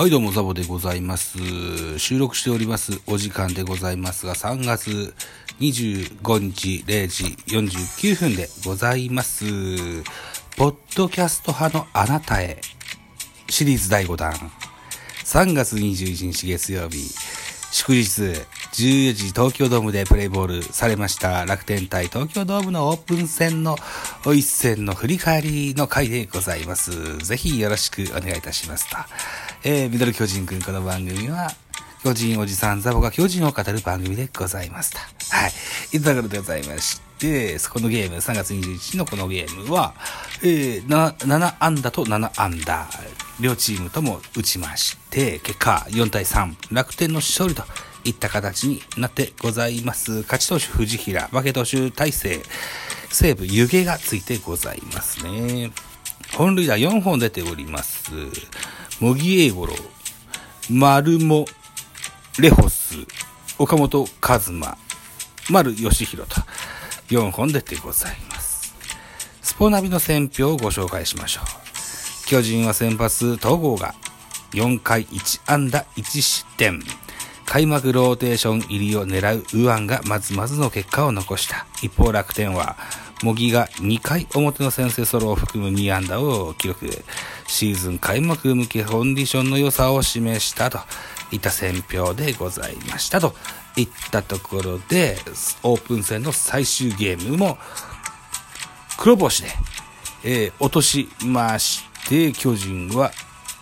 はい、どうも、ザボでございます。収録しておりますお時間でございますが、3月25日0時49分でございます。ポッドキャスト派のあなたへ、シリーズ第5弾。3月21日月曜日、祝日、14時東京ドームでプレイボールされました楽天対東京ドームのオープン戦の一戦の振り返りの回でございます。ぜひよろしくお願いいたしますと。えー、ミドル巨人くんこの番組は、巨人おじさんザボが巨人を語る番組でございますと。はい。いたところでございまして、このゲーム、3月21日のこのゲームは、えー、な7安打と7安打、両チームとも打ちまして、結果4対3、楽天の勝利といった形になってございます。勝ち投手藤平、負け投手大勢、西武湯気がついてございますね。本塁打4本出ております。茂木英五郎、丸もレホス、岡本和真、丸義弘と4本出てございます。スポナビの選評をご紹介しましょう。巨人は先発、東郷が4回1安打1失点。開幕ローテーション入りを狙う右腕がまずまずの結果を残した。一方楽天は、茂木が2回表の先制ソロを含む2安打を記録。シーズン開幕向けコンディションの良さを示したといった選評でございましたといったところで、オープン戦の最終ゲームも黒星で、えー落としまして、巨人は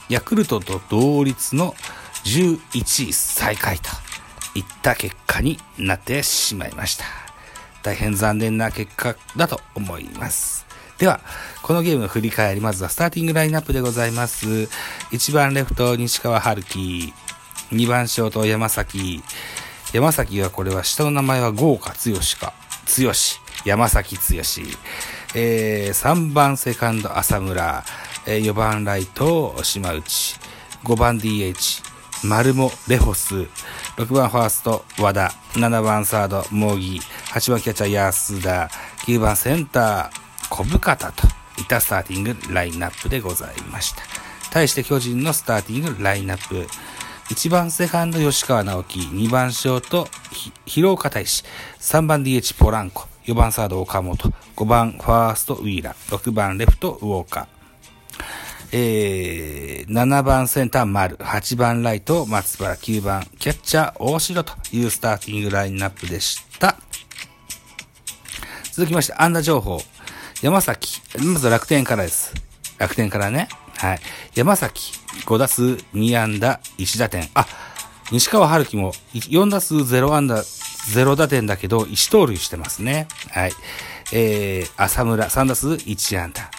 ヤクルトと同率の11位最下位といった結果になってしまいました。大変残念な結果だと思います。では、このゲームの振り返り、まずはスターティングラインナップでございます。1番レフト、西川春樹。2番ショート、山崎。山崎はこれは下の名前は豪華剛か。剛。山崎剛。えー、3番セカンド、浅村。えー4番ライト、島内。5番 DH、丸もレホス。6番ファースト、和田。7番サード、茂木。8番キャッチャー、安田。9番センター、小深田といったスターティングラインナップでございました。対して巨人のスターティングラインナップ。1番セカンド吉川直樹、2番ショート広岡大志、3番 DH ポランコ、4番サード岡本、5番ファーストウィーラー、6番レフトウォーカー。えー、7番センター丸、8番ライト松原、9番キャッチャー大城というスターティングラインナップでした。続きまして、安打情報。山崎。まず楽天からです。楽天からね。はい。山崎、5打数2安打1打点。あ、西川春樹も4打数0安打0打点だけど1盗塁してますね。はい。えー、浅村3打数1安打。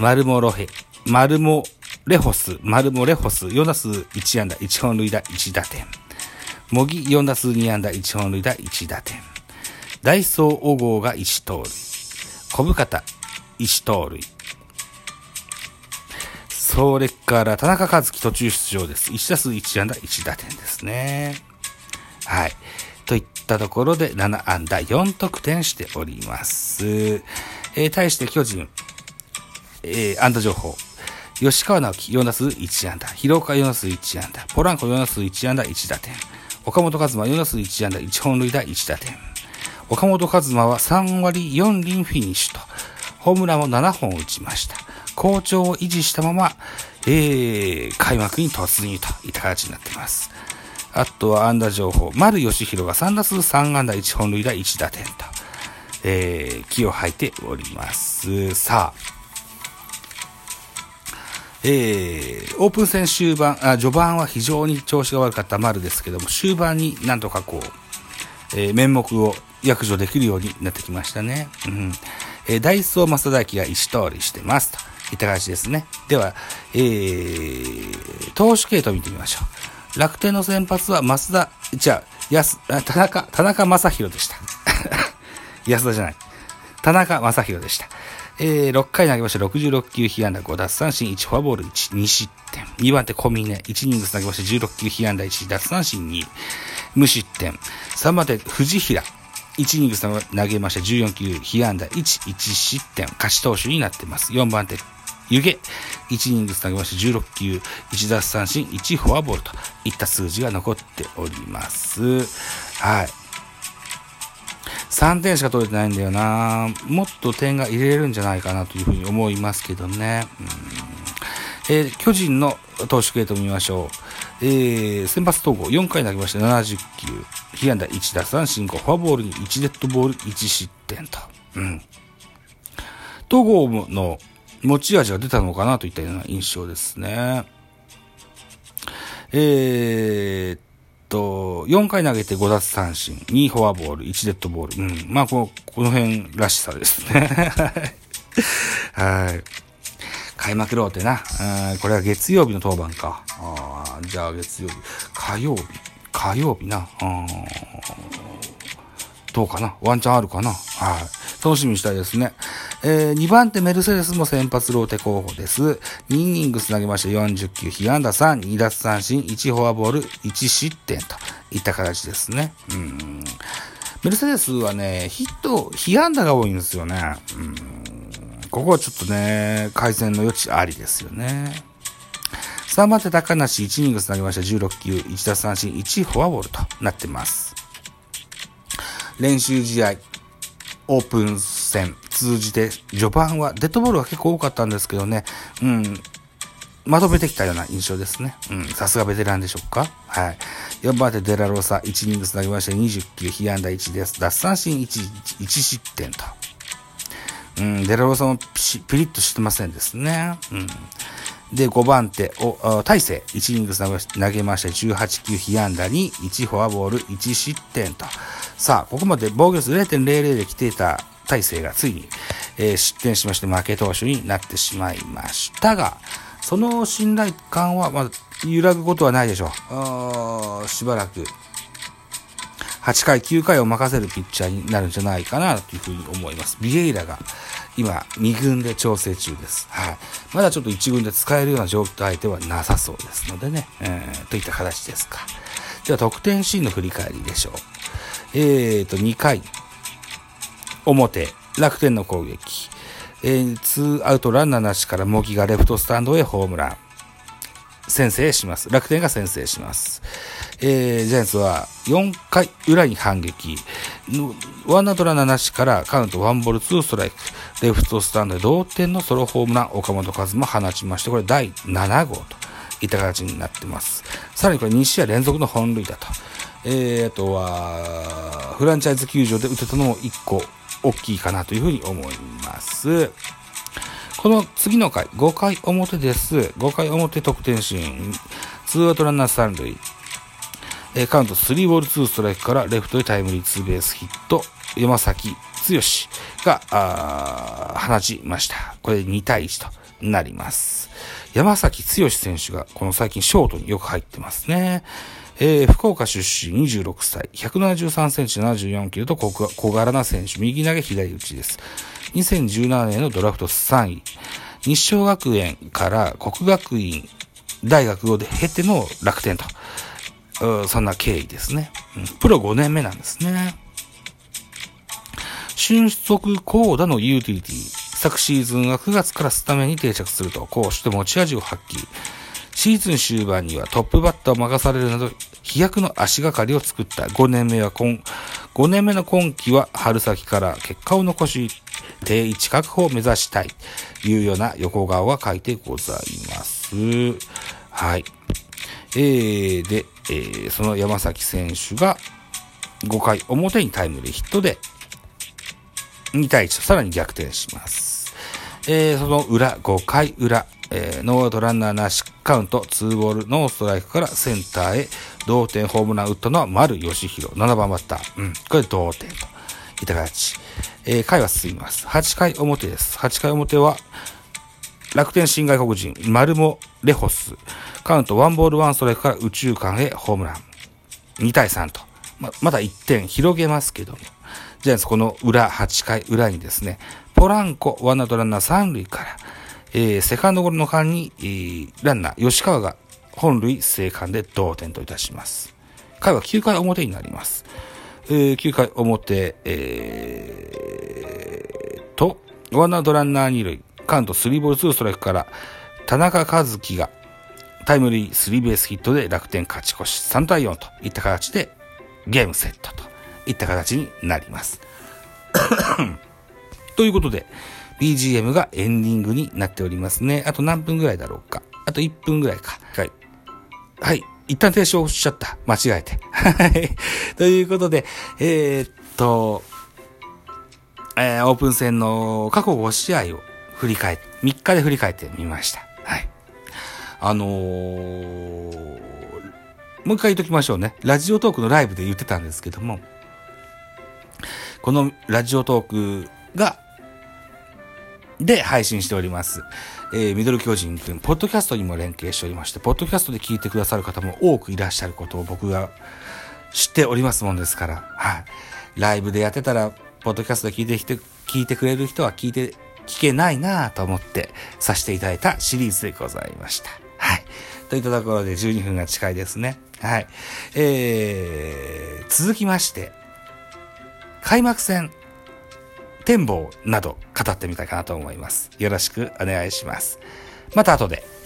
丸もロヘ、丸もレホス、丸もレホス4打数1安打1本塁打1打点。茂木4打数2安打1本塁打1打点。ダイソー小郷が1盗塁。小深田1盗塁。それから田中和樹途中出場です。1打数1安打1打点ですね。はい。といったところで7安打4得点しております。えー対して巨人、えー安打情報。吉川直樹4打数1安打。広岡4打数1安打。ポランコ4打数1安打1打点。岡本和真4打数1安打1本塁打1打点。岡本和真は3割4厘フィニッシュと、ホームランを7本打ちました。好調を維持したまま、えー、開幕に突入といった形になっています。あとは安打情報。丸義弘が3打数3安打1本塁打1打点と、えー、気を吐いております。さあ、えー、オープン戦終盤あ、序盤は非常に調子が悪かった丸ですけども、終盤になんとかこう、えー、面目を約定できるようになってきましたね。うん。えー、ダイソー増田が石通りしてます。といった感じですね。では、えー、投手系統見てみましょう。楽天の先発は増田、じゃあ、安、田中、田中正宏でした。安田じゃない。田中正宏でした。えー、6回投げました。66球、被安打5奪三振、1フォアボール1、2失点。2番手、小峰、1イニングス投げました。16球、被安打1、奪三振2、無失点。3番手、藤平、1イニングス投げました。14球、被安打1、1失点。勝ち投手になってます。4番手、湯気。1イニングス投げました。16球、1奪三振、1フォアボールといった数字が残っております。はい。3点しか取れてないんだよなもっと点が入れるんじゃないかなというふうに思いますけどね。うんえー、巨人の投手系統見ましょう。えー、先発統合4回投げまして70球。被安打1打三振5、フォアボールに1デッドボール1失点と。うん。統合の持ち味が出たのかなといったような印象ですね。えー、と、4回投げて5奪三振、2フォアボール、1デッドボール。うん。まあ、この、この辺らしさですね。はい。開幕ローテな。これは月曜日の当番か。あじゃあ月曜日。火曜日。火曜日な。どうかなワンチャンあるかなはい。楽しみにしたいですね。えー、2番手メルセデスも先発ローテ候補です。2イニングス投げまして40球、被安打3、2奪三振、1フォアボール、1失点といった形ですね。うん。メルセデスはね、ヒット、被安打が多いんですよね。うん。ここはちょっとね、改善の余地ありですよね。3番手高梨1イニングス投げました16球、1奪三振、1フォアボールとなってます。練習試合、オープン戦通じて、序盤はデッドボールは結構多かったんですけどね、うん、まとめてきたような印象ですね。うん、さすがベテランでしょうか？はい。4番手デラローサ、1イニングス投げまして20球、被安打1です。奪三振 1, 1失点と。うん、デラローサもピリッとしてませんですね。うん。で、5番手、お、大勢、1イニングス投げまして18球、被安打2、1フォアボール、1失点と。さあ、ここまで防御率0.00で来ていた大勢がついに、えー、失点しまして負け投手になってしまいましたが、その信頼感は、まあ、揺らぐことはないでしょう。しばらく、8回、9回を任せるピッチャーになるんじゃないかなというふうに思います。ビエイラが今、2軍で調整中です。はい。まだちょっと1軍で使えるような状態ではなさそうですのでね、えー、といった形ですか。では、得点シーンの振り返りでしょう。えーと、2回、表、楽天の攻撃。えー、ツーアウトランナーなしから茂木がレフトスタンドへホームラン。先制します。楽天が先制します。えー、ジャイアンツは4回裏に反撃。ワンアウトランナーなしからカウントワンボールツーストライク。レフトスタンドで同点のソロホームラン、岡本和真放ちまして、これ第7号といった形になってます。さらにこれ2試合連続の本塁打と。えー、あとは、フランチャイズ球場で打てたのも1個大きいかなというふうに思います。この次の回、5回表です。5回表得点シーン。ツーアウトランナー三塁。えー、カウント3ボール2ストライクからレフトへタイムリーツーベースヒット。山崎剛が、あ放ちました。これ2対1となります。山崎剛選手がこの最近ショートによく入ってますね。えー、福岡出身26歳、173センチ74キロと小柄な選手、右投げ左打ちです。2017年のドラフト3位。日照学園から国学院大学を経ての楽天と。そんな経緯ですね、うん。プロ5年目なんですね。俊足高打のユーティリティ。昨シーズンは9月からスタメンに定着すると、攻守で持ち味を発揮。シーズン終盤にはトップバッターを任されるなど、飛躍の足がかりを作った5年目は今、5年目の今季は春先から結果を残し、定位置確保を目指したいというような横顔が書いてございます。はい。えー、で、えー、その山崎選手が5回表にタイムリーヒットで2対1とさらに逆転します。えー、その裏、5回裏、えー、ノーアウトランナーなしカウント2ボールノーストライクからセンターへ同点ホームラン打ったのは丸義弘7番バッター。うん。これ同点といった形。えー、回は進みます。8回表です。8回表は楽天新外国人、マルモ・レホス。カウント1ボール1ストライクから宇宙間へホームラン。2対3と。ま、まだ1点広げますけども。ジャイアンツこの裏、8回裏にですね、ポランコ、ワンアウトランナー3塁から、えー、セカンドゴロの間に、えー、ランナー、吉川が本塁生還で同点といたします。回は9回表になります。えー、9回表、えー、と、ワンアウトランナー2塁、カウント3ボール2ストライクから、田中和樹がタイムリースリーベースヒットで楽天勝ち越し3対4といった形でゲームセットといった形になります。ということで、BGM がエンディングになっておりますね。あと何分ぐらいだろうか。あと1分ぐらいか。はい。はい。一旦停止をしちゃった。間違えて。はい。ということで、えー、っと、えー、オープン戦の過去5試合を振り返って、3日で振り返ってみました。はい。あのー、もう一回言っときましょうね。ラジオトークのライブで言ってたんですけども、このラジオトークが、で配信しております。えー、ミドル巨人くん、ポッドキャストにも連携しておりまして、ポッドキャストで聞いてくださる方も多くいらっしゃることを僕が知っておりますもんですから、はい。ライブでやってたら、ポッドキャストで聞いてきて、聞いてくれる人は聞いて聞けないなと思ってさせていただいたシリーズでございました。はい。といったところで12分が近いですね。はい。えー、続きまして、開幕戦、展望など語ってみたいかなと思います。よろしくお願いします。また後で。